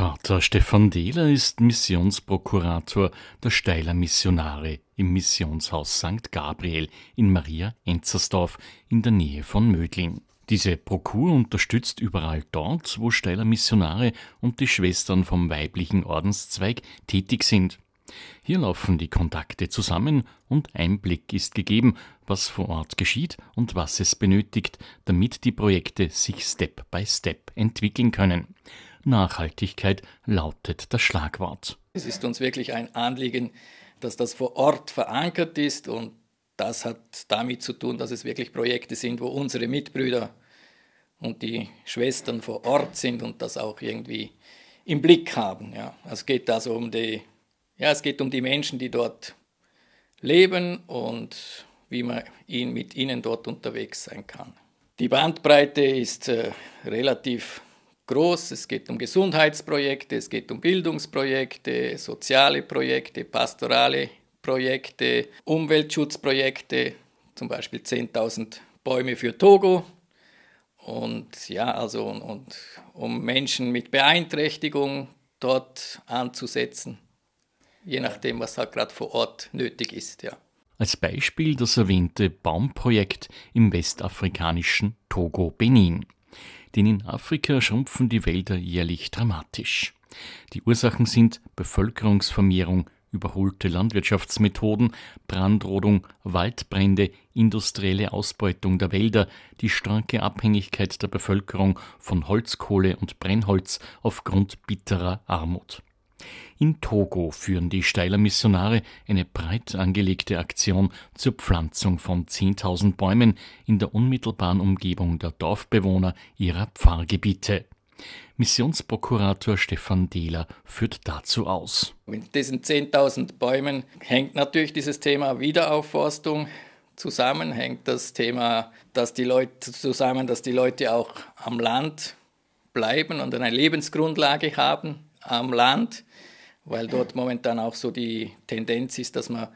Pater Stefan Dehler ist Missionsprokurator der Steiler Missionare im Missionshaus St. Gabriel in Maria Enzersdorf in der Nähe von Mödling. Diese Prokur unterstützt überall dort, wo Steiler Missionare und die Schwestern vom weiblichen Ordenszweig tätig sind. Hier laufen die Kontakte zusammen und Einblick ist gegeben, was vor Ort geschieht und was es benötigt, damit die Projekte sich Step by Step entwickeln können. Nachhaltigkeit lautet das Schlagwort. Es ist uns wirklich ein Anliegen, dass das vor Ort verankert ist und das hat damit zu tun, dass es wirklich Projekte sind, wo unsere Mitbrüder und die Schwestern vor Ort sind und das auch irgendwie im Blick haben. Ja. Es geht also um die, ja, es geht um die Menschen, die dort leben und wie man ihn, mit ihnen dort unterwegs sein kann. Die Bandbreite ist äh, relativ groß. Es geht um Gesundheitsprojekte, es geht um Bildungsprojekte, soziale Projekte, pastorale Projekte, Umweltschutzprojekte, zum Beispiel 10.000 Bäume für Togo. Und ja, also und, um Menschen mit Beeinträchtigung dort anzusetzen, je nachdem, was halt gerade vor Ort nötig ist, ja. Als Beispiel das erwähnte Baumprojekt im westafrikanischen Togo Benin denn in Afrika schrumpfen die Wälder jährlich dramatisch. Die Ursachen sind Bevölkerungsvermehrung, überholte Landwirtschaftsmethoden, Brandrodung, Waldbrände, industrielle Ausbeutung der Wälder, die starke Abhängigkeit der Bevölkerung von Holzkohle und Brennholz aufgrund bitterer Armut. In Togo führen die Steiler Missionare eine breit angelegte Aktion zur Pflanzung von 10.000 Bäumen in der unmittelbaren Umgebung der Dorfbewohner ihrer Pfarrgebiete. Missionsprokurator Stefan Dehler führt dazu aus. Mit diesen 10.000 Bäumen hängt natürlich dieses Thema Wiederaufforstung zusammen, hängt das Thema, dass die Leute zusammen, dass die Leute auch am Land bleiben und eine Lebensgrundlage haben am Land weil dort momentan auch so die Tendenz ist, dass man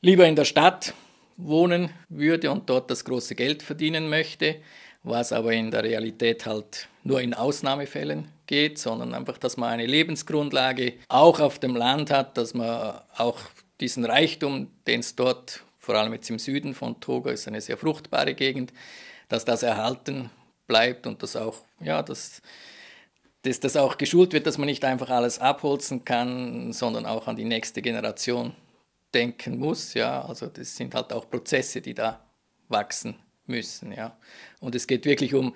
lieber in der Stadt wohnen würde und dort das große Geld verdienen möchte, was aber in der Realität halt nur in Ausnahmefällen geht, sondern einfach, dass man eine Lebensgrundlage auch auf dem Land hat, dass man auch diesen Reichtum, den es dort, vor allem jetzt im Süden von Togo, ist eine sehr fruchtbare Gegend, dass das erhalten bleibt und dass auch, ja, dass dass das auch geschult wird, dass man nicht einfach alles abholzen kann, sondern auch an die nächste Generation denken muss. Ja, also das sind halt auch Prozesse, die da wachsen müssen. Ja, und es geht wirklich um,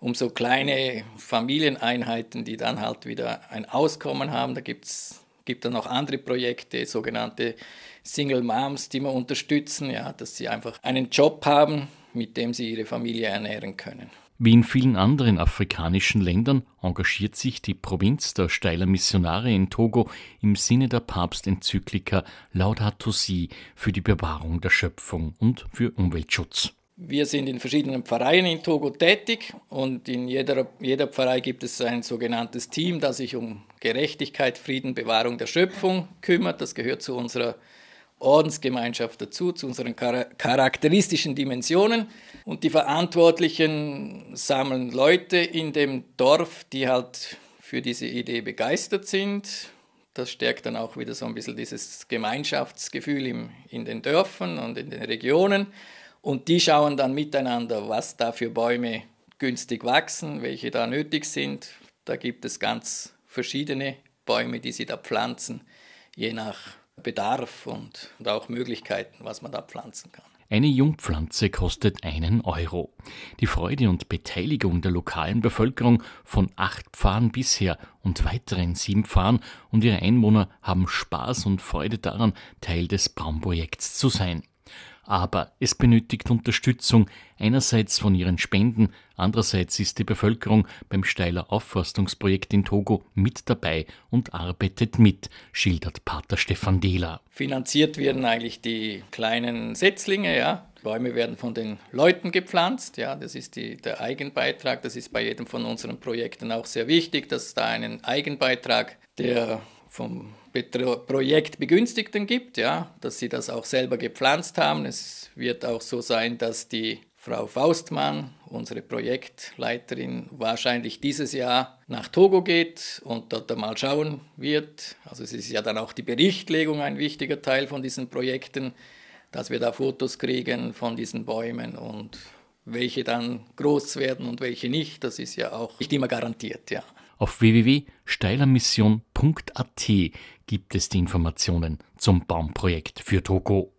um so kleine Familieneinheiten, die dann halt wieder ein Auskommen haben. Da gibt's gibt dann auch andere Projekte, sogenannte Single Moms, die wir unterstützen, ja, dass sie einfach einen Job haben, mit dem sie ihre Familie ernähren können. Wie in vielen anderen afrikanischen Ländern engagiert sich die Provinz der Steiler Missionare in Togo im Sinne der Papstenzyklika Laudato Si für die Bewahrung der Schöpfung und für Umweltschutz. Wir sind in verschiedenen Pfarreien in Togo tätig und in jeder, jeder Pfarrei gibt es ein sogenanntes Team, das sich um Gerechtigkeit, Frieden, Bewahrung der Schöpfung kümmert. Das gehört zu unserer Ordensgemeinschaft dazu, zu unseren charakteristischen Dimensionen. Und die Verantwortlichen sammeln Leute in dem Dorf, die halt für diese Idee begeistert sind. Das stärkt dann auch wieder so ein bisschen dieses Gemeinschaftsgefühl im, in den Dörfern und in den Regionen. Und die schauen dann miteinander, was da für Bäume günstig wachsen, welche da nötig sind. Da gibt es ganz verschiedene Bäume, die sie da pflanzen, je nach Bedarf und, und auch Möglichkeiten, was man da pflanzen kann. Eine Jungpflanze kostet einen Euro. Die Freude und Beteiligung der lokalen Bevölkerung von acht Pfarren bisher und weiteren sieben Pfarren und ihre Einwohner haben Spaß und Freude daran, Teil des Baumprojekts zu sein. Aber es benötigt Unterstützung, einerseits von ihren Spenden, andererseits ist die Bevölkerung beim Steiler Aufforstungsprojekt in Togo mit dabei und arbeitet mit, schildert Pater Stefan Dehler. Finanziert werden eigentlich die kleinen Setzlinge, ja. Bäume werden von den Leuten gepflanzt, ja, das ist die, der Eigenbeitrag. Das ist bei jedem von unseren Projekten auch sehr wichtig, dass da einen Eigenbeitrag der vom Projekt Begünstigten gibt, ja, dass sie das auch selber gepflanzt haben. Es wird auch so sein, dass die Frau Faustmann, unsere Projektleiterin, wahrscheinlich dieses Jahr nach Togo geht und dort einmal schauen wird. Also es ist ja dann auch die Berichtlegung ein wichtiger Teil von diesen Projekten, dass wir da Fotos kriegen von diesen Bäumen und welche dann groß werden und welche nicht, das ist ja auch nicht immer garantiert, ja. Auf www.steilermission.at gibt es die Informationen zum Baumprojekt für Togo.